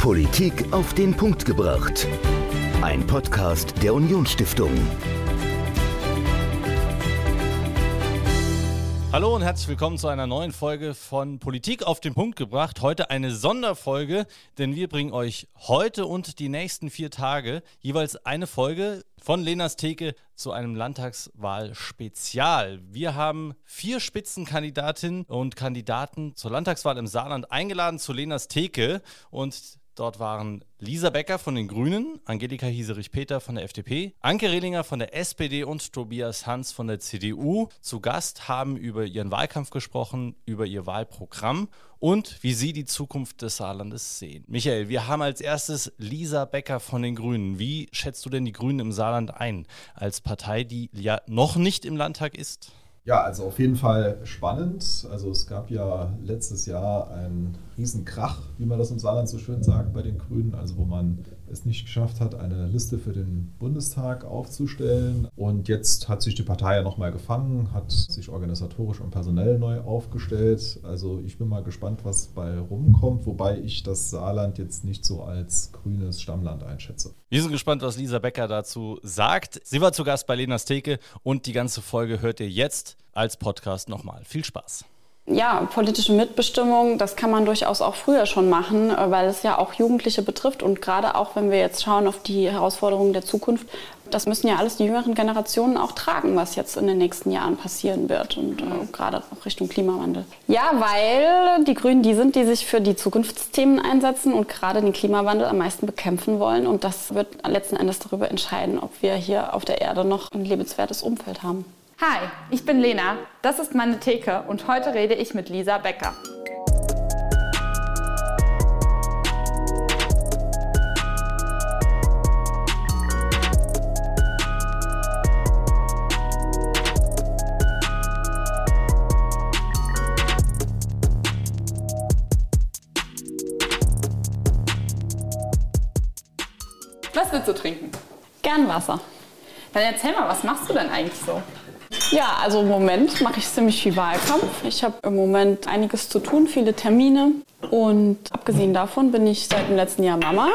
Politik auf den Punkt gebracht. Ein Podcast der Unionsstiftung. Hallo und herzlich willkommen zu einer neuen Folge von Politik auf den Punkt gebracht. Heute eine Sonderfolge, denn wir bringen euch heute und die nächsten vier Tage jeweils eine Folge von Lenas Theke zu einem Landtagswahl-Spezial. Wir haben vier Spitzenkandidatinnen und Kandidaten zur Landtagswahl im Saarland eingeladen zu Lenas Theke und Dort waren Lisa Becker von den Grünen, Angelika Hieserich-Peter von der FDP, Anke Rehlinger von der SPD und Tobias Hans von der CDU zu Gast, haben über ihren Wahlkampf gesprochen, über ihr Wahlprogramm und wie sie die Zukunft des Saarlandes sehen. Michael, wir haben als erstes Lisa Becker von den Grünen. Wie schätzt du denn die Grünen im Saarland ein, als Partei, die ja noch nicht im Landtag ist? Ja, also auf jeden Fall spannend. Also es gab ja letztes Jahr einen Riesenkrach, wie man das im Saarland so schön sagt, bei den Grünen, also wo man es nicht geschafft hat, eine Liste für den Bundestag aufzustellen. Und jetzt hat sich die Partei ja nochmal gefangen, hat sich organisatorisch und personell neu aufgestellt. Also ich bin mal gespannt, was bei rumkommt, wobei ich das Saarland jetzt nicht so als grünes Stammland einschätze. Wir sind gespannt, was Lisa Becker dazu sagt. Sie war zu Gast bei Lenas Theke und die ganze Folge hört ihr jetzt als Podcast nochmal. Viel Spaß ja, politische Mitbestimmung, das kann man durchaus auch früher schon machen, äh, weil es ja auch Jugendliche betrifft. Und gerade auch, wenn wir jetzt schauen auf die Herausforderungen der Zukunft, das müssen ja alles die jüngeren Generationen auch tragen, was jetzt in den nächsten Jahren passieren wird. Und äh, gerade auch Richtung Klimawandel. Ja, weil die Grünen die sind, die sich für die Zukunftsthemen einsetzen und gerade den Klimawandel am meisten bekämpfen wollen. Und das wird letzten Endes darüber entscheiden, ob wir hier auf der Erde noch ein lebenswertes Umfeld haben. Hi, ich bin Lena, das ist meine Theke und heute rede ich mit Lisa Becker. Was willst du trinken? Gern Wasser. Dann erzähl mal, was machst du denn eigentlich so? Ja, also im Moment mache ich ziemlich viel Wahlkampf. Ich habe im Moment einiges zu tun, viele Termine. Und abgesehen davon bin ich seit dem letzten Jahr Mama,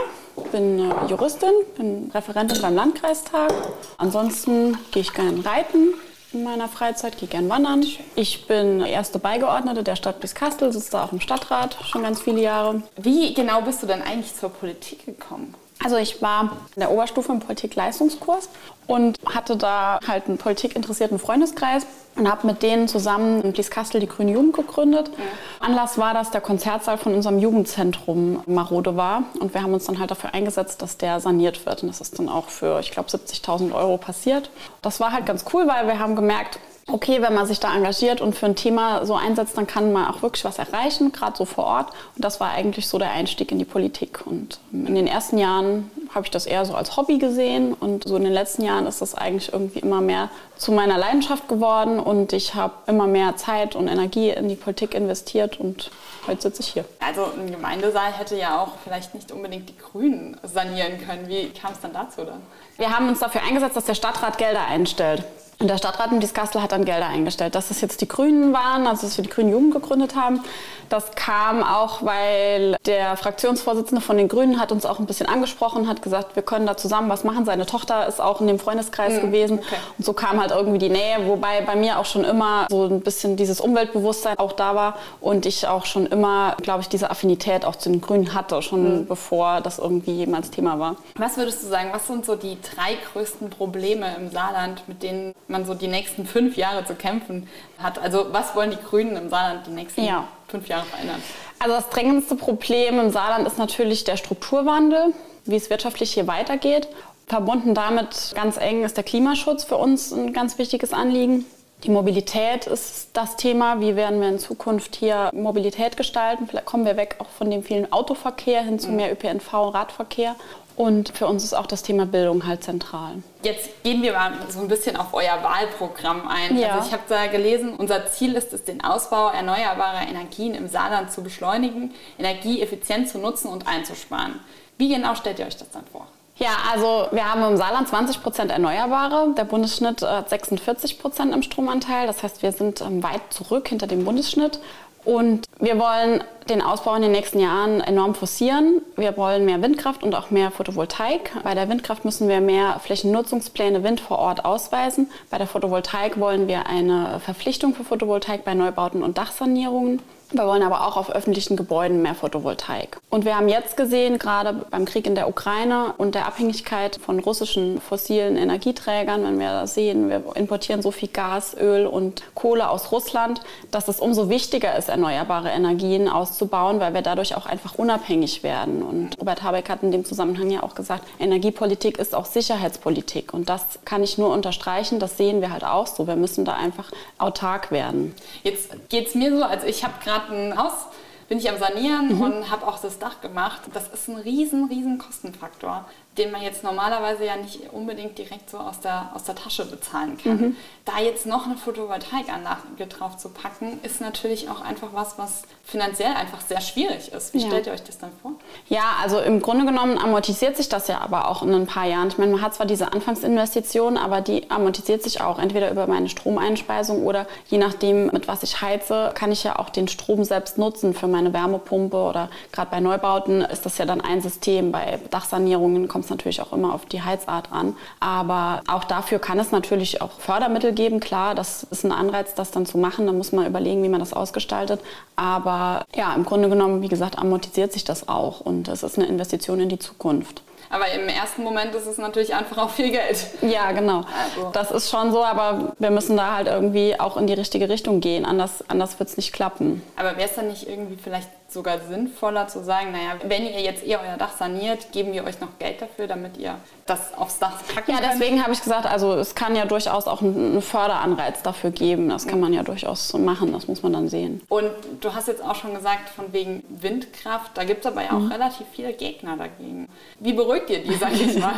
bin äh, Juristin, bin Referentin beim Landkreistag. Ansonsten gehe ich gerne reiten in meiner Freizeit, gehe gerne wandern. Ich bin erste Beigeordnete der Stadt Biskastel, sitze da auch im Stadtrat schon ganz viele Jahre. Wie genau bist du denn eigentlich zur Politik gekommen? Also ich war in der Oberstufe im Politik-Leistungskurs und hatte da halt einen politikinteressierten Freundeskreis und habe mit denen zusammen in Blieskastel die Grüne Jugend gegründet. Ja. Anlass war, dass der Konzertsaal von unserem Jugendzentrum marode war und wir haben uns dann halt dafür eingesetzt, dass der saniert wird und das ist dann auch für, ich glaube, 70.000 Euro passiert. Das war halt ganz cool, weil wir haben gemerkt, okay, wenn man sich da engagiert und für ein Thema so einsetzt, dann kann man auch wirklich was erreichen, gerade so vor Ort. Und das war eigentlich so der Einstieg in die Politik. Und in den ersten Jahren habe ich das eher so als Hobby gesehen und so in den letzten Jahren ist das eigentlich irgendwie immer mehr zu meiner Leidenschaft geworden und ich habe immer mehr Zeit und Energie in die Politik investiert und heute sitze ich hier. Also ein Gemeindesaal hätte ja auch vielleicht nicht unbedingt die Grünen sanieren können. Wie kam es dann dazu dann? Wir haben uns dafür eingesetzt, dass der Stadtrat Gelder einstellt. Und der Stadtrat in Dieskastel hat dann Gelder eingestellt. Dass das jetzt die Grünen waren, also dass wir die Grünen Jugend gegründet haben, das kam auch, weil der Fraktionsvorsitzende von den Grünen hat uns auch ein bisschen angesprochen, hat gesagt, wir können da zusammen was machen. Seine Tochter ist auch in dem Freundeskreis mhm, gewesen. Okay. Und so kam halt irgendwie die Nähe, wobei bei mir auch schon immer so ein bisschen dieses Umweltbewusstsein auch da war und ich auch schon immer, glaube ich, diese Affinität auch zu den Grünen hatte, schon mhm. bevor das irgendwie jemals Thema war. Was würdest du sagen, was sind so die drei größten Probleme im Saarland, mit denen man so die nächsten fünf Jahre zu kämpfen hat? Also was wollen die Grünen im Saarland die nächsten ja. fünf Jahre verändern? Also das drängendste Problem im Saarland ist natürlich der Strukturwandel, wie es wirtschaftlich hier weitergeht. Verbunden damit ganz eng ist der Klimaschutz für uns ein ganz wichtiges Anliegen. Die Mobilität ist das Thema. Wie werden wir in Zukunft hier Mobilität gestalten? Vielleicht kommen wir weg auch von dem vielen Autoverkehr hin zu mhm. mehr ÖPNV, Radverkehr. Und für uns ist auch das Thema Bildung halt zentral. Jetzt gehen wir mal so ein bisschen auf euer Wahlprogramm ein. Ja. Also ich habe da gelesen, unser Ziel ist es, den Ausbau erneuerbarer Energien im Saarland zu beschleunigen, Energie effizient zu nutzen und einzusparen. Wie genau stellt ihr euch das dann vor? Ja, also wir haben im Saarland 20 Prozent Erneuerbare. Der Bundesschnitt hat 46 Prozent im Stromanteil. Das heißt, wir sind ähm, weit zurück hinter dem Bundesschnitt. Und wir wollen den Ausbau in den nächsten Jahren enorm forcieren. Wir wollen mehr Windkraft und auch mehr Photovoltaik. Bei der Windkraft müssen wir mehr Flächennutzungspläne Wind vor Ort ausweisen. Bei der Photovoltaik wollen wir eine Verpflichtung für Photovoltaik bei Neubauten und Dachsanierungen. Wir wollen aber auch auf öffentlichen Gebäuden mehr Photovoltaik. Und wir haben jetzt gesehen, gerade beim Krieg in der Ukraine und der Abhängigkeit von russischen fossilen Energieträgern, wenn wir das sehen, wir importieren so viel Gas, Öl und Kohle aus Russland, dass es umso wichtiger ist, erneuerbare Energien auszubauen, weil wir dadurch auch einfach unabhängig werden. Und Robert Habeck hat in dem Zusammenhang ja auch gesagt, Energiepolitik ist auch Sicherheitspolitik. Und das kann ich nur unterstreichen, das sehen wir halt auch so. Wir müssen da einfach autark werden. Jetzt geht es mir so, also ich habe gerade gerade ein Haus, bin ich am Sanieren mhm. und habe auch das Dach gemacht. Das ist ein riesen, riesen Kostenfaktor den man jetzt normalerweise ja nicht unbedingt direkt so aus der, aus der Tasche bezahlen kann. Mhm. Da jetzt noch eine Photovoltaikanlage drauf zu packen, ist natürlich auch einfach was, was finanziell einfach sehr schwierig ist. Wie ja. stellt ihr euch das dann vor? Ja, also im Grunde genommen amortisiert sich das ja aber auch in ein paar Jahren. Ich meine, man hat zwar diese Anfangsinvestition, aber die amortisiert sich auch entweder über meine Stromeinspeisung oder je nachdem, mit was ich heize, kann ich ja auch den Strom selbst nutzen für meine Wärmepumpe oder gerade bei Neubauten ist das ja dann ein System. Bei Dachsanierungen kommt es natürlich auch immer auf die Heizart an. Aber auch dafür kann es natürlich auch Fördermittel geben. Klar, das ist ein Anreiz, das dann zu machen. Da muss man überlegen, wie man das ausgestaltet. Aber ja, im Grunde genommen, wie gesagt, amortisiert sich das auch. Und es ist eine Investition in die Zukunft. Aber im ersten Moment ist es natürlich einfach auch viel Geld. Ja, genau. Also. Das ist schon so, aber wir müssen da halt irgendwie auch in die richtige Richtung gehen. Anders, anders wird es nicht klappen. Aber wäre es dann nicht irgendwie vielleicht sogar sinnvoller zu sagen, naja, wenn ihr jetzt eh euer Dach saniert, geben wir euch noch Geld dafür, damit ihr das aufs Dach packen Ja, deswegen habe ich gesagt, also es kann ja durchaus auch einen Förderanreiz dafür geben. Das kann man ja durchaus machen, das muss man dann sehen. Und du hast jetzt auch schon gesagt, von wegen Windkraft, da gibt es aber ja auch mhm. relativ viele Gegner dagegen. Wie beruhigt ihr die, sag ich mal?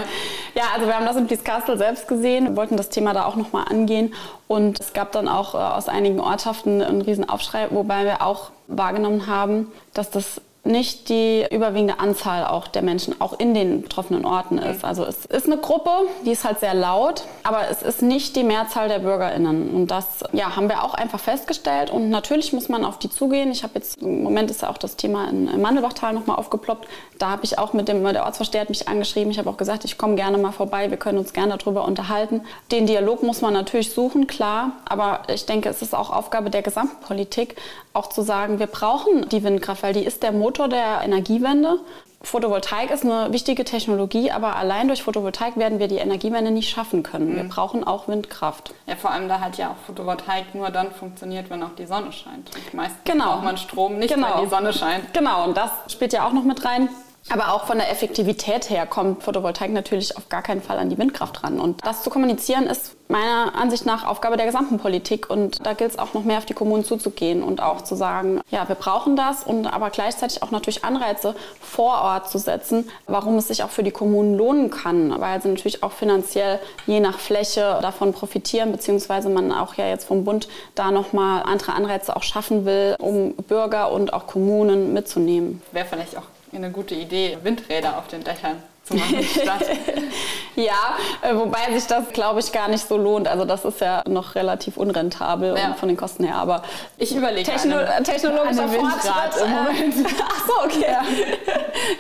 ja, also wir haben das in Blieskastel selbst gesehen, wir wollten das Thema da auch nochmal angehen und es gab dann auch äh, aus einigen Ortschaften einen riesen Aufschrei, wobei wir auch wahrgenommen haben, dass das nicht die überwiegende Anzahl auch der Menschen auch in den betroffenen Orten ist. Also es ist eine Gruppe, die ist halt sehr laut, aber es ist nicht die Mehrzahl der BürgerInnen. Und das ja, haben wir auch einfach festgestellt. Und natürlich muss man auf die zugehen. Ich habe jetzt, im Moment ist ja auch das Thema in Mandelbachtal nochmal aufgeploppt. Da habe ich auch mit dem, der Ortsvorsteher hat mich angeschrieben. Ich habe auch gesagt, ich komme gerne mal vorbei. Wir können uns gerne darüber unterhalten. Den Dialog muss man natürlich suchen, klar. Aber ich denke, es ist auch Aufgabe der Gesamtpolitik, auch zu sagen, wir brauchen die Windkraft, weil die ist der Motor der Energiewende. Photovoltaik ist eine wichtige Technologie, aber allein durch Photovoltaik werden wir die Energiewende nicht schaffen können. Wir mhm. brauchen auch Windkraft. Ja, vor allem da halt ja auch Photovoltaik nur dann funktioniert, wenn auch die Sonne scheint. meistens genau. braucht man Strom nicht, genau. wenn die Sonne scheint. Genau, und das spielt ja auch noch mit rein. Aber auch von der Effektivität her kommt Photovoltaik natürlich auf gar keinen Fall an die Windkraft ran. Und das zu kommunizieren ist meiner Ansicht nach Aufgabe der gesamten Politik. Und da gilt es auch noch mehr auf die Kommunen zuzugehen und auch zu sagen, ja, wir brauchen das und aber gleichzeitig auch natürlich Anreize vor Ort zu setzen, warum es sich auch für die Kommunen lohnen kann, weil sie natürlich auch finanziell je nach Fläche davon profitieren, beziehungsweise man auch ja jetzt vom Bund da nochmal andere Anreize auch schaffen will, um Bürger und auch Kommunen mitzunehmen. Wäre vielleicht auch eine gute Idee, Windräder auf den Dächern zu machen statt. ja, äh, wobei sich das, glaube ich, gar nicht so lohnt. Also das ist ja noch relativ unrentabel ja. von den Kosten her. Aber ich überlege Techno eine, technologischer eine Fortschritt im Moment. Ach so, okay. Ja.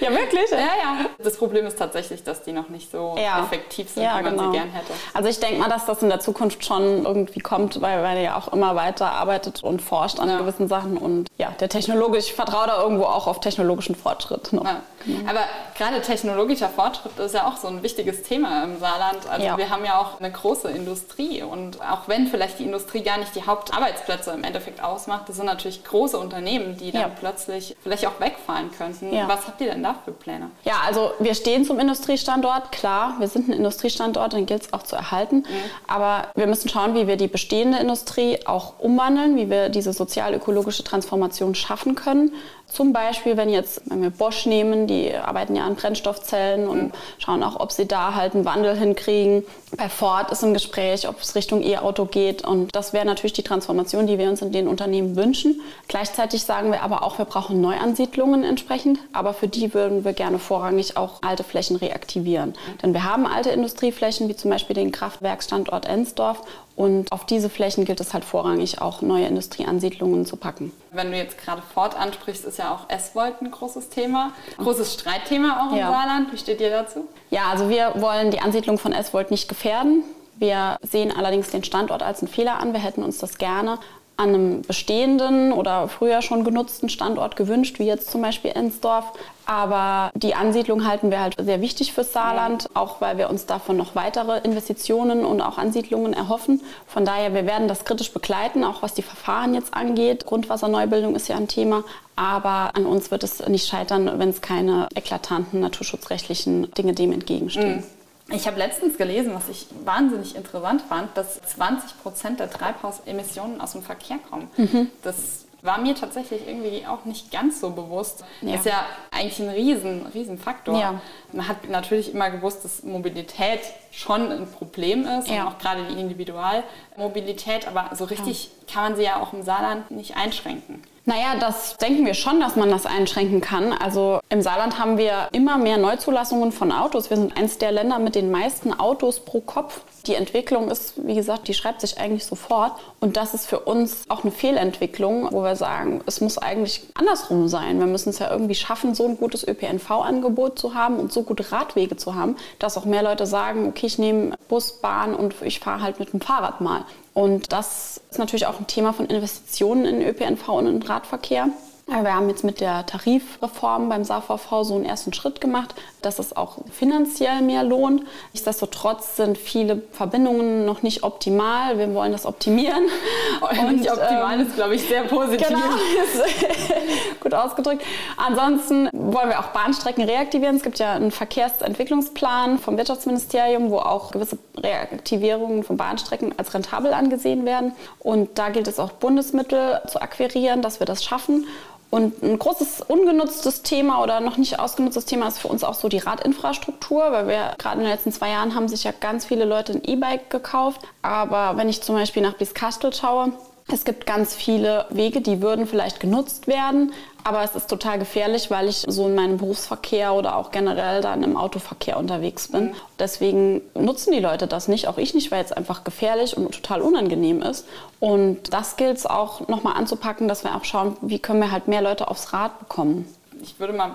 ja. wirklich? Ja, ja. Das Problem ist tatsächlich, dass die noch nicht so ja. effektiv sind, wie man genau. sie gern hätte. Also ich denke mal, dass das in der Zukunft schon irgendwie kommt, weil, weil er ja auch immer weiter arbeitet und forscht an gewissen Sachen. Und ja, der technologisch, ich vertraue da irgendwo auch auf technologischen Fortschritt. Genau. Aber gerade technologischer Fortschritt ist ja auch so ein wichtiges Thema im Saarland. Also ja. wir haben ja auch eine große Industrie und auch wenn vielleicht die Industrie gar nicht die Hauptarbeitsplätze im Endeffekt ausmacht, das sind natürlich große Unternehmen, die dann ja. plötzlich vielleicht auch wegfallen könnten. Ja. Was habt ihr denn da für Pläne? Ja, also wir stehen zum Industriestandort, klar, wir sind ein Industriestandort, den gilt es auch zu erhalten. Mhm. Aber wir müssen schauen, wie wir die bestehende Industrie auch umwandeln, wie wir diese sozial-ökologische Transformation schaffen können. Zum Beispiel, wenn jetzt, wenn wir Bosch nehmen, die arbeiten ja an Brennstoffzellen und schauen auch, ob sie da halt einen Wandel hinkriegen. Bei Ford ist im Gespräch, ob es Richtung E-Auto geht. Und das wäre natürlich die Transformation, die wir uns in den Unternehmen wünschen. Gleichzeitig sagen wir aber auch, wir brauchen Neuansiedlungen entsprechend. Aber für die würden wir gerne vorrangig auch alte Flächen reaktivieren. Denn wir haben alte Industrieflächen, wie zum Beispiel den Kraftwerksstandort Ensdorf. Und auf diese Flächen gilt es halt vorrangig auch neue Industrieansiedlungen zu packen. Wenn du jetzt gerade Ford ansprichst, ist ja auch S-Volt ein großes Thema, großes Streitthema auch im ja. Saarland. Wie steht ihr dazu? Ja, also wir wollen die Ansiedlung von S-Volt nicht gefährden. Wir sehen allerdings den Standort als einen Fehler an. Wir hätten uns das gerne an einem bestehenden oder früher schon genutzten Standort gewünscht, wie jetzt zum Beispiel Ensdorf. Aber die Ansiedlung halten wir halt sehr wichtig fürs Saarland, auch weil wir uns davon noch weitere Investitionen und auch Ansiedlungen erhoffen. Von daher, wir werden das kritisch begleiten, auch was die Verfahren jetzt angeht. Grundwasserneubildung ist ja ein Thema. Aber an uns wird es nicht scheitern, wenn es keine eklatanten naturschutzrechtlichen Dinge dem entgegenstehen. Mhm. Ich habe letztens gelesen, was ich wahnsinnig interessant fand, dass 20 Prozent der Treibhausemissionen aus dem Verkehr kommen. Mhm. Das war mir tatsächlich irgendwie auch nicht ganz so bewusst. Ja. Ist ja eigentlich ein riesen, riesen Faktor. Ja. Man hat natürlich immer gewusst, dass Mobilität schon ein Problem ist ja. und auch gerade die Individualmobilität, aber so richtig kann man sie ja auch im Saarland nicht einschränken. Naja, das denken wir schon, dass man das einschränken kann. Also im Saarland haben wir immer mehr Neuzulassungen von Autos. Wir sind eines der Länder mit den meisten Autos pro Kopf. Die Entwicklung ist, wie gesagt, die schreibt sich eigentlich sofort. Und das ist für uns auch eine Fehlentwicklung, wo wir sagen, es muss eigentlich andersrum sein. Wir müssen es ja irgendwie schaffen, so ein gutes ÖPNV-Angebot zu haben und so gute Radwege zu haben, dass auch mehr Leute sagen, okay, ich nehme Bus, Bahn und ich fahre halt mit dem Fahrrad mal. Und das ist natürlich auch ein Thema von Investitionen in ÖPNV und in Radverkehr. Wir haben jetzt mit der Tarifreform beim SAVV so einen ersten Schritt gemacht, dass es auch finanziell mehr lohnt. Nichtsdestotrotz sind viele Verbindungen noch nicht optimal. Wir wollen das optimieren. Und, nicht optimal ähm, ist, glaube ich, sehr positiv. Genau, gut ausgedrückt. Ansonsten wollen wir auch Bahnstrecken reaktivieren. Es gibt ja einen Verkehrsentwicklungsplan vom Wirtschaftsministerium, wo auch gewisse Reaktivierungen von Bahnstrecken als rentabel angesehen werden. Und da gilt es auch Bundesmittel zu akquirieren, dass wir das schaffen. Und ein großes ungenutztes Thema oder noch nicht ausgenutztes Thema ist für uns auch so die Radinfrastruktur, weil wir gerade in den letzten zwei Jahren haben sich ja ganz viele Leute ein E-Bike gekauft. Aber wenn ich zum Beispiel nach Blieskastel schaue, es gibt ganz viele Wege, die würden vielleicht genutzt werden, aber es ist total gefährlich, weil ich so in meinem Berufsverkehr oder auch generell dann im Autoverkehr unterwegs bin. Mhm. Deswegen nutzen die Leute das nicht, auch ich nicht, weil es einfach gefährlich und total unangenehm ist. Und das gilt es auch nochmal anzupacken, dass wir auch schauen, wie können wir halt mehr Leute aufs Rad bekommen. Ich würde mal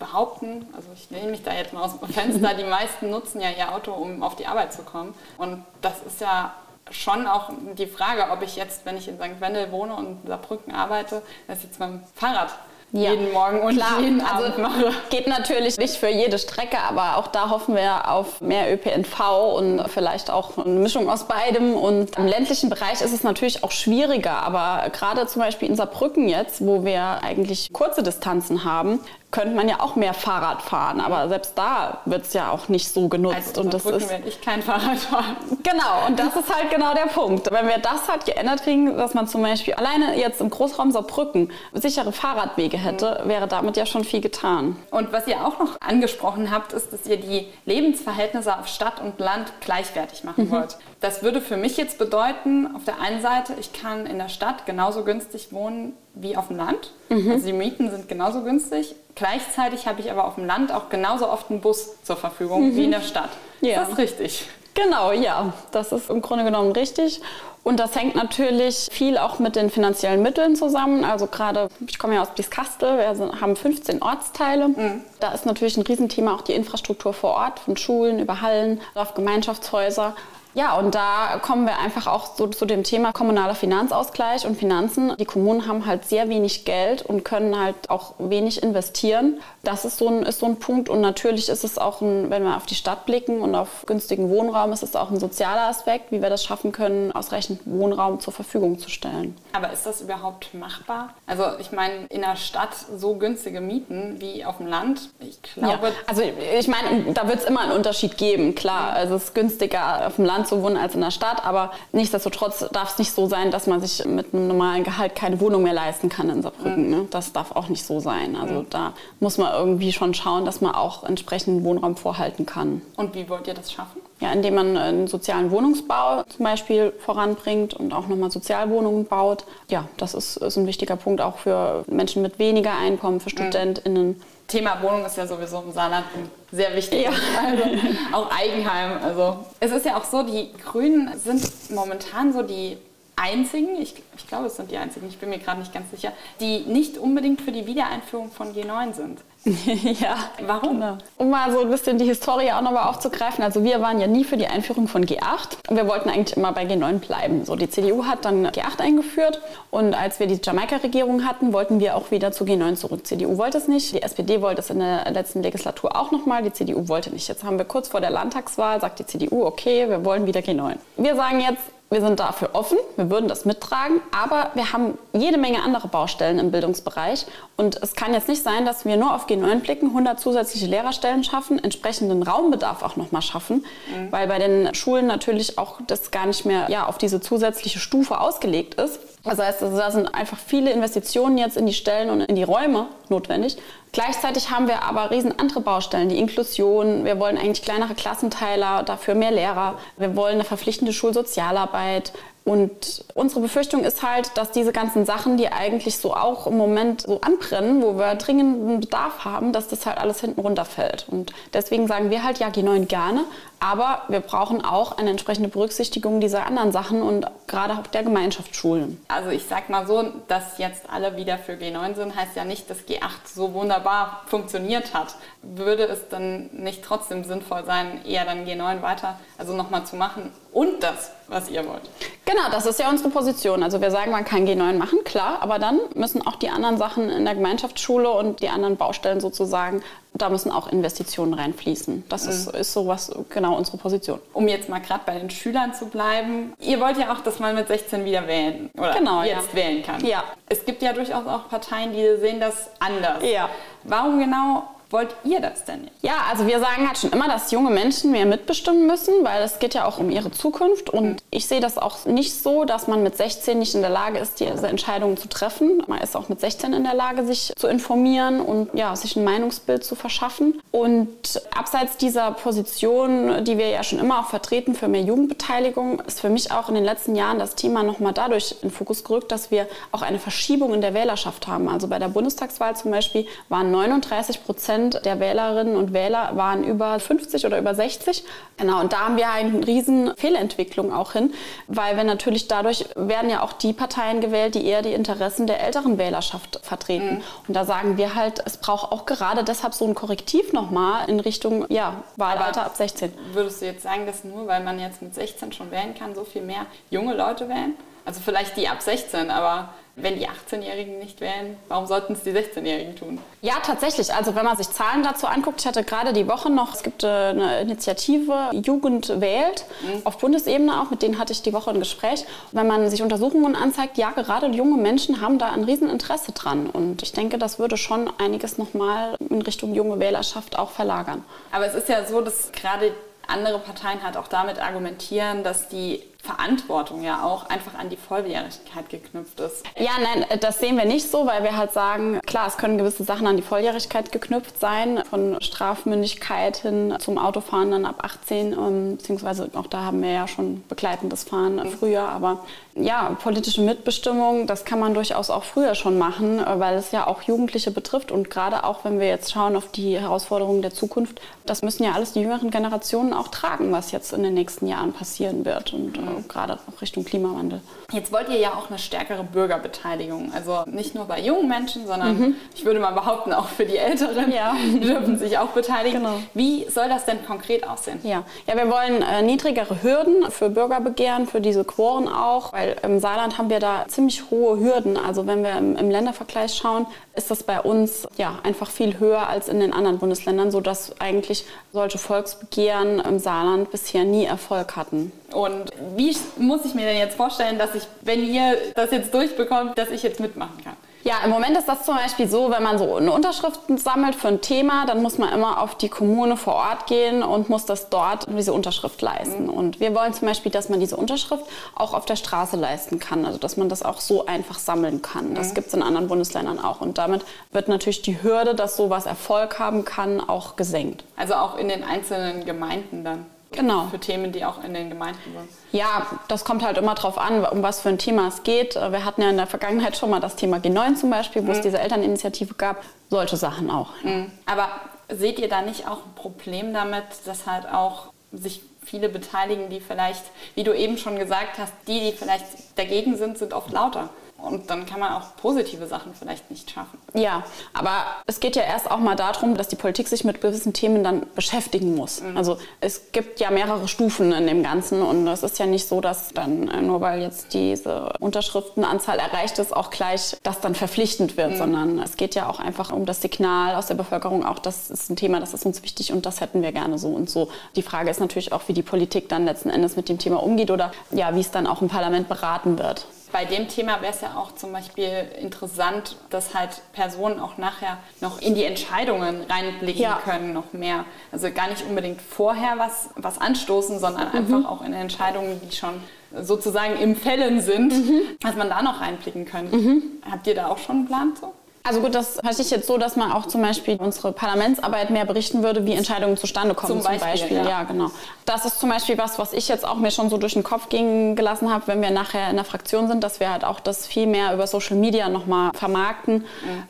behaupten, also ich nehme mich da jetzt mal aus dem Fenster, die meisten nutzen ja ihr Auto, um auf die Arbeit zu kommen. Und das ist ja schon auch die Frage, ob ich jetzt, wenn ich in St. Wendel wohne und in Saarbrücken arbeite, dass ich jetzt mit dem Fahrrad ja. jeden Morgen und Klar, jeden also Abend mache. Geht natürlich nicht für jede Strecke, aber auch da hoffen wir auf mehr ÖPNV und vielleicht auch eine Mischung aus beidem. Und im ländlichen Bereich ist es natürlich auch schwieriger, aber gerade zum Beispiel in Saarbrücken jetzt, wo wir eigentlich kurze Distanzen haben, könnte man ja auch mehr Fahrrad fahren. Aber selbst da wird es ja auch nicht so genutzt. Also und das ist werde ich kein Fahrrad fahren. Genau, und das ist halt genau der Punkt. Wenn wir das halt geändert kriegen, dass man zum Beispiel alleine jetzt im Großraum Saarbrücken sichere Fahrradwege hätte, mhm. wäre damit ja schon viel getan. Und was ihr auch noch angesprochen habt, ist, dass ihr die Lebensverhältnisse auf Stadt und Land gleichwertig machen mhm. wollt. Das würde für mich jetzt bedeuten, auf der einen Seite, ich kann in der Stadt genauso günstig wohnen wie auf dem Land. Mhm. Also die Mieten sind genauso günstig. Gleichzeitig habe ich aber auf dem Land auch genauso oft einen Bus zur Verfügung mhm. wie in der Stadt. Ja. Ist das richtig? Genau, ja. Das ist im Grunde genommen richtig. Und das hängt natürlich viel auch mit den finanziellen Mitteln zusammen. Also gerade, ich komme ja aus Blieskastel, wir haben 15 Ortsteile. Mhm. Da ist natürlich ein Riesenthema auch die Infrastruktur vor Ort, von Schulen über Hallen, auf Gemeinschaftshäuser. Ja, und da kommen wir einfach auch so zu dem Thema kommunaler Finanzausgleich und Finanzen. Die Kommunen haben halt sehr wenig Geld und können halt auch wenig investieren. Das ist so ein, ist so ein Punkt. Und natürlich ist es auch, ein, wenn wir auf die Stadt blicken und auf günstigen Wohnraum, ist es auch ein sozialer Aspekt, wie wir das schaffen können, ausreichend Wohnraum zur Verfügung zu stellen. Aber ist das überhaupt machbar? Also ich meine, in der Stadt so günstige Mieten wie auf dem Land, ich glaube... Ja, also ich meine, da wird es immer einen Unterschied geben, klar. Also es ist günstiger auf dem Land Land zu wohnen als in der Stadt. Aber nichtsdestotrotz darf es nicht so sein, dass man sich mit einem normalen Gehalt keine Wohnung mehr leisten kann in Saarbrücken. Mhm. Ne? Das darf auch nicht so sein. Also mhm. da muss man irgendwie schon schauen, dass man auch entsprechenden Wohnraum vorhalten kann. Und wie wollt ihr das schaffen? Ja, indem man einen sozialen Wohnungsbau zum Beispiel voranbringt und auch nochmal Sozialwohnungen baut. Ja, das ist, ist ein wichtiger Punkt auch für Menschen mit weniger Einkommen, für mhm. StudentInnen. Thema Wohnung ist ja sowieso im Saarland sehr wichtig. Ja. Also auch Eigenheim. Also es ist ja auch so, die Grünen sind momentan so die einzigen, ich, ich glaube, es sind die einzigen, ich bin mir gerade nicht ganz sicher, die nicht unbedingt für die Wiedereinführung von G9 sind. ja, warum? Genau. Um mal so ein bisschen die Historie auch nochmal aufzugreifen. Also wir waren ja nie für die Einführung von G8. Wir wollten eigentlich immer bei G9 bleiben. So, die CDU hat dann G8 eingeführt und als wir die Jamaika-Regierung hatten, wollten wir auch wieder zu G9 zurück. Die CDU wollte es nicht, die SPD wollte es in der letzten Legislatur auch nochmal, die CDU wollte nicht. Jetzt haben wir kurz vor der Landtagswahl, sagt die CDU, okay, wir wollen wieder G9. Wir sagen jetzt, wir sind dafür offen, wir würden das mittragen, aber wir haben jede Menge andere Baustellen im Bildungsbereich. Und es kann jetzt nicht sein, dass wir nur auf G9 blicken, 100 zusätzliche Lehrerstellen schaffen, entsprechenden Raumbedarf auch nochmal schaffen, mhm. weil bei den Schulen natürlich auch das gar nicht mehr ja, auf diese zusätzliche Stufe ausgelegt ist. Das heißt, also da sind einfach viele Investitionen jetzt in die Stellen und in die Räume notwendig. Gleichzeitig haben wir aber riesen andere Baustellen, die Inklusion. Wir wollen eigentlich kleinere Klassenteiler, dafür mehr Lehrer. Wir wollen eine verpflichtende Schulsozialarbeit. Und unsere Befürchtung ist halt, dass diese ganzen Sachen, die eigentlich so auch im Moment so anbrennen, wo wir dringenden Bedarf haben, dass das halt alles hinten runterfällt. Und deswegen sagen wir halt, ja, G9 gerne, aber wir brauchen auch eine entsprechende Berücksichtigung dieser anderen Sachen und gerade auch der Gemeinschaftsschulen. Also ich sag mal so, dass jetzt alle wieder für G9 sind, heißt ja nicht, dass G8 so wunderbar funktioniert hat. Würde es dann nicht trotzdem sinnvoll sein, eher dann G9 weiter, also nochmal zu machen und das, was ihr wollt? Genau, das ist ja unsere Position. Also wir sagen, man kann G9 machen, klar, aber dann müssen auch die anderen Sachen in der Gemeinschaftsschule und die anderen Baustellen sozusagen da müssen auch Investitionen reinfließen. Das mhm. ist, ist sowas genau unsere Position. Um jetzt mal gerade bei den Schülern zu bleiben. Ihr wollt ja auch, dass man mit 16 wieder wählen oder genau, jetzt ja. wählen kann. Ja. Es gibt ja durchaus auch Parteien, die sehen das anders. Ja. Warum genau wollt ihr das denn nicht? Ja, also wir sagen halt schon immer, dass junge Menschen mehr mitbestimmen müssen, weil es geht ja auch um ihre Zukunft. Und ich sehe das auch nicht so, dass man mit 16 nicht in der Lage ist, diese Entscheidungen zu treffen. Man ist auch mit 16 in der Lage, sich zu informieren und ja, sich ein Meinungsbild zu verschaffen. Und abseits dieser Position, die wir ja schon immer auch vertreten für mehr Jugendbeteiligung, ist für mich auch in den letzten Jahren das Thema nochmal dadurch in den Fokus gerückt, dass wir auch eine Verschiebung in der Wählerschaft haben. Also bei der Bundestagswahl zum Beispiel waren 39 Prozent Prozent der Wählerinnen und Wähler waren über 50 oder über 60. Genau, und da haben wir eine riesen Fehlentwicklung auch hin, weil wir natürlich dadurch werden ja auch die Parteien gewählt, die eher die Interessen der älteren Wählerschaft vertreten. Mhm. Und da sagen wir halt, es braucht auch gerade deshalb so ein Korrektiv nochmal in Richtung ja, Wahlalter Aber ab 16. Würdest du jetzt sagen, dass nur weil man jetzt mit 16 schon wählen kann, so viel mehr junge Leute wählen? Also vielleicht die ab 16, aber wenn die 18-Jährigen nicht wählen, warum sollten es die 16-Jährigen tun? Ja, tatsächlich. Also wenn man sich Zahlen dazu anguckt, ich hatte gerade die Woche noch, es gibt äh, eine Initiative Jugend wählt, mhm. auf Bundesebene auch, mit denen hatte ich die Woche ein Gespräch. wenn man sich Untersuchungen anzeigt, ja, gerade junge Menschen haben da ein Rieseninteresse dran. Und ich denke, das würde schon einiges nochmal in Richtung junge Wählerschaft auch verlagern. Aber es ist ja so, dass gerade andere Parteien halt auch damit argumentieren, dass die Verantwortung ja auch einfach an die Volljährigkeit geknüpft ist. Ja, nein, das sehen wir nicht so, weil wir halt sagen, klar, es können gewisse Sachen an die Volljährigkeit geknüpft sein, von Strafmündigkeit hin zum Autofahren dann ab 18, ähm, beziehungsweise auch da haben wir ja schon begleitendes Fahren früher, aber ja, politische Mitbestimmung, das kann man durchaus auch früher schon machen, äh, weil es ja auch Jugendliche betrifft und gerade auch, wenn wir jetzt schauen auf die Herausforderungen der Zukunft, das müssen ja alles die jüngeren Generationen auch tragen, was jetzt in den nächsten Jahren passieren wird. Und äh, mhm. gerade auch Richtung Klimawandel. Jetzt wollt ihr ja auch eine stärkere Bürgerbeteiligung. Also nicht nur bei jungen Menschen, sondern mhm. ich würde mal behaupten, auch für die Älteren ja. dürfen sich auch beteiligen. Genau. Wie soll das denn konkret aussehen? Ja, ja wir wollen äh, niedrigere Hürden für Bürgerbegehren, für diese Quoren auch, weil im Saarland haben wir da ziemlich hohe Hürden. Also wenn wir im, im Ländervergleich schauen, ist das bei uns ja einfach viel höher als in den anderen Bundesländern, sodass eigentlich solche Volksbegehren im Saarland bisher nie Erfolg hatten. Und wie muss ich mir denn jetzt vorstellen, dass ich, wenn ihr das jetzt durchbekommt, dass ich jetzt mitmachen kann? Ja, im Moment ist das zum Beispiel so, wenn man so eine Unterschrift sammelt für ein Thema, dann muss man immer auf die Kommune vor Ort gehen und muss das dort diese Unterschrift leisten. Mhm. Und wir wollen zum Beispiel, dass man diese Unterschrift auch auf der Straße leisten kann, also dass man das auch so einfach sammeln kann. Das mhm. gibt es in anderen Bundesländern auch. Und damit wird natürlich die Hürde, dass sowas Erfolg haben kann, auch gesenkt. Also auch in den einzelnen Gemeinden dann. Genau. Für Themen, die auch in den Gemeinden sind. Ja, das kommt halt immer drauf an, um was für ein Thema es geht. Wir hatten ja in der Vergangenheit schon mal das Thema G9 zum Beispiel, wo mhm. es diese Elterninitiative gab. Solche Sachen auch. Mhm. Aber seht ihr da nicht auch ein Problem damit, dass halt auch sich viele beteiligen, die vielleicht, wie du eben schon gesagt hast, die, die vielleicht dagegen sind, sind oft lauter. Und dann kann man auch positive Sachen vielleicht nicht schaffen. Ja, aber es geht ja erst auch mal darum, dass die Politik sich mit gewissen Themen dann beschäftigen muss. Mhm. Also es gibt ja mehrere Stufen in dem Ganzen und es ist ja nicht so, dass dann äh, nur weil jetzt diese Unterschriftenanzahl erreicht ist, auch gleich das dann verpflichtend wird, mhm. sondern es geht ja auch einfach um das Signal aus der Bevölkerung, auch das ist ein Thema, das ist uns wichtig und das hätten wir gerne so und so. Die Frage ist natürlich auch, wie die Politik dann letzten Endes mit dem Thema umgeht oder ja, wie es dann auch im Parlament beraten wird bei dem Thema wäre es ja auch zum Beispiel interessant, dass halt Personen auch nachher noch in die Entscheidungen reinblicken ja. können, noch mehr. Also gar nicht unbedingt vorher was, was anstoßen, sondern mhm. einfach auch in Entscheidungen, die schon sozusagen im Fällen sind, mhm. dass man da noch reinblicken könnte. Mhm. Habt ihr da auch schon einen Plan so? Also gut, das verstehe ich jetzt so, dass man auch zum Beispiel unsere Parlamentsarbeit mehr berichten würde, wie Entscheidungen zustande kommen. Zum Beispiel, zum Beispiel. Ja. ja. genau. Das ist zum Beispiel was, was ich jetzt auch mir schon so durch den Kopf gehen gelassen habe, wenn wir nachher in der Fraktion sind, dass wir halt auch das viel mehr über Social Media nochmal vermarkten.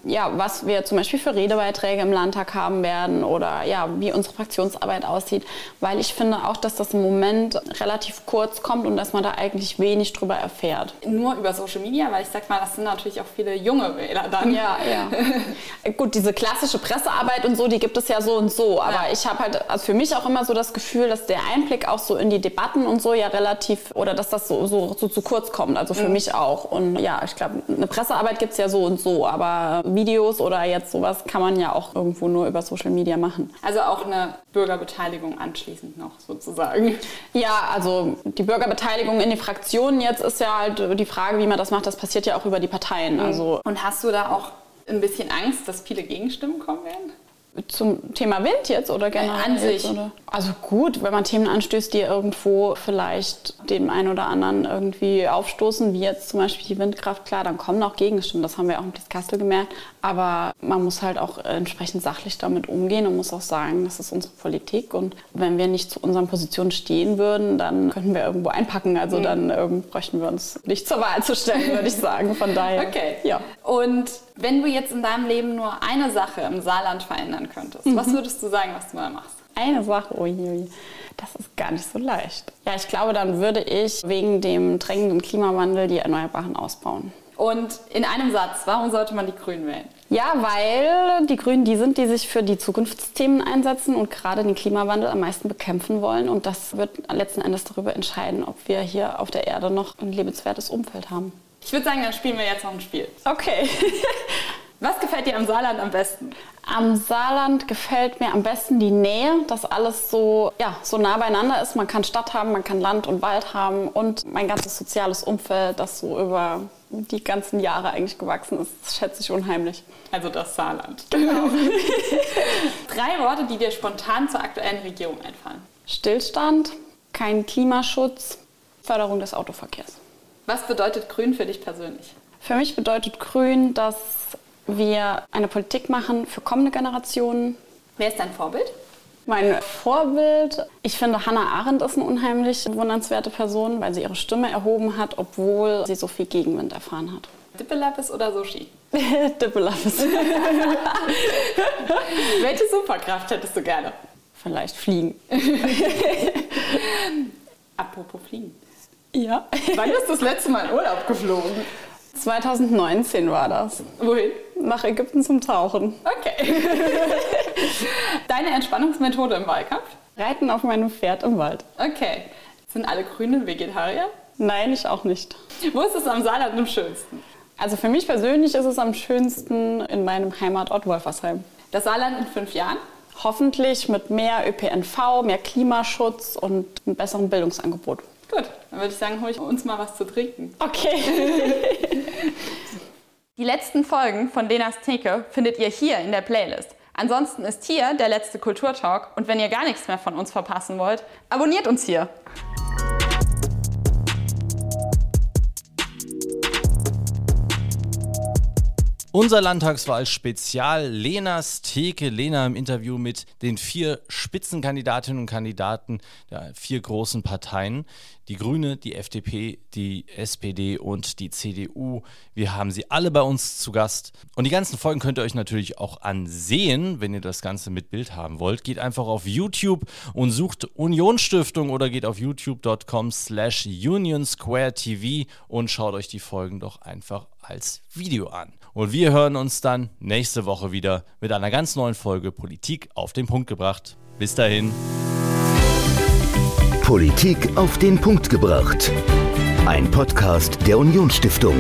Mhm. Ja, was wir zum Beispiel für Redebeiträge im Landtag haben werden oder ja, wie unsere Fraktionsarbeit aussieht. Weil ich finde auch, dass das im Moment relativ kurz kommt und dass man da eigentlich wenig drüber erfährt. Nur über Social Media, weil ich sag mal, das sind natürlich auch viele junge Wähler dann. Ja, ja. Gut, diese klassische Pressearbeit und so, die gibt es ja so und so. Aber ja. ich habe halt also für mich auch immer so das Gefühl, dass der Einblick auch so in die Debatten und so ja relativ, oder dass das so, so, so zu kurz kommt. Also für mhm. mich auch. Und ja, ich glaube, eine Pressearbeit gibt es ja so und so. Aber Videos oder jetzt sowas kann man ja auch irgendwo nur über Social Media machen. Also auch eine Bürgerbeteiligung anschließend noch sozusagen. Ja, also die Bürgerbeteiligung in die Fraktionen jetzt ist ja halt die Frage, wie man das macht. Das passiert ja auch über die Parteien. Mhm. Also und hast du da auch ein bisschen Angst, dass viele Gegenstimmen kommen werden? Zum Thema Wind jetzt oder generell? An sich. Oder? Also gut, wenn man Themen anstößt, die irgendwo vielleicht dem einen oder anderen irgendwie aufstoßen, wie jetzt zum Beispiel die Windkraft, klar, dann kommen auch Gegenstimmen. Das haben wir auch im Kastel gemerkt. Aber man muss halt auch entsprechend sachlich damit umgehen und muss auch sagen, das ist unsere Politik. Und wenn wir nicht zu unseren Positionen stehen würden, dann könnten wir irgendwo einpacken. Also mhm. dann ähm, bräuchten wir uns nicht zur Wahl zu stellen, würde ich sagen. Von daher. Okay. Ja. Und wenn du jetzt in deinem Leben nur eine Sache im Saarland verändern könntest, mhm. was würdest du sagen, was du da machst? Eine Sache, ui, ui, das ist gar nicht so leicht. Ja, ich glaube, dann würde ich wegen dem drängenden Klimawandel die Erneuerbaren ausbauen. Und in einem Satz, warum sollte man die Grünen wählen? Ja, weil die Grünen die sind, die sich für die Zukunftsthemen einsetzen und gerade den Klimawandel am meisten bekämpfen wollen. Und das wird letzten Endes darüber entscheiden, ob wir hier auf der Erde noch ein lebenswertes Umfeld haben. Ich würde sagen, dann spielen wir jetzt noch ein Spiel. Okay. Was gefällt dir am Saarland am besten? Am Saarland gefällt mir am besten die Nähe, dass alles so, ja, so nah beieinander ist. Man kann Stadt haben, man kann Land und Wald haben und mein ganzes soziales Umfeld, das so über die ganzen Jahre eigentlich gewachsen ist, das schätze ich unheimlich. Also das Saarland. Genau. Drei Worte, die dir spontan zur aktuellen Regierung einfallen. Stillstand, kein Klimaschutz, Förderung des Autoverkehrs. Was bedeutet Grün für dich persönlich? Für mich bedeutet Grün, dass wir eine Politik machen für kommende Generationen. Wer ist dein Vorbild? Mein Vorbild, ich finde Hannah Arendt ist eine unheimlich wundernswerte Person, weil sie ihre Stimme erhoben hat, obwohl sie so viel Gegenwind erfahren hat. Dippelappes oder Sushi? Dippelappes. Welche Superkraft hättest du gerne? Vielleicht fliegen. Apropos fliegen. Ja. Wann bist du das letzte Mal in Urlaub geflogen? 2019 war das. Wohin? Nach Ägypten zum Tauchen. Okay. Deine Entspannungsmethode im Wahlkampf? Reiten auf meinem Pferd im Wald. Okay. Sind alle Grünen Vegetarier? Nein, ich auch nicht. Wo ist es am Saarland am schönsten? Also für mich persönlich ist es am schönsten in meinem Heimatort Wolfersheim. Das Saarland in fünf Jahren? Hoffentlich mit mehr ÖPNV, mehr Klimaschutz und einem besseren Bildungsangebot. Gut, dann würde ich sagen, hole ich uns mal was zu trinken. Okay. Die letzten Folgen von Lenas Theke findet ihr hier in der Playlist. Ansonsten ist hier der letzte Kulturtalk und wenn ihr gar nichts mehr von uns verpassen wollt, abonniert uns hier. Unser Landtagswahl-Spezial Lenas Theke. Lena im Interview mit den vier Spitzenkandidatinnen und Kandidaten der vier großen Parteien. Die Grüne, die FDP, die SPD und die CDU. Wir haben sie alle bei uns zu Gast. Und die ganzen Folgen könnt ihr euch natürlich auch ansehen, wenn ihr das Ganze mit Bild haben wollt. Geht einfach auf YouTube und sucht Unionsstiftung oder geht auf youtube.com slash Union Square TV und schaut euch die Folgen doch einfach als Video an. Und wir hören uns dann nächste Woche wieder mit einer ganz neuen Folge Politik auf den Punkt gebracht. Bis dahin. Politik auf den Punkt gebracht. Ein Podcast der Unionsstiftung.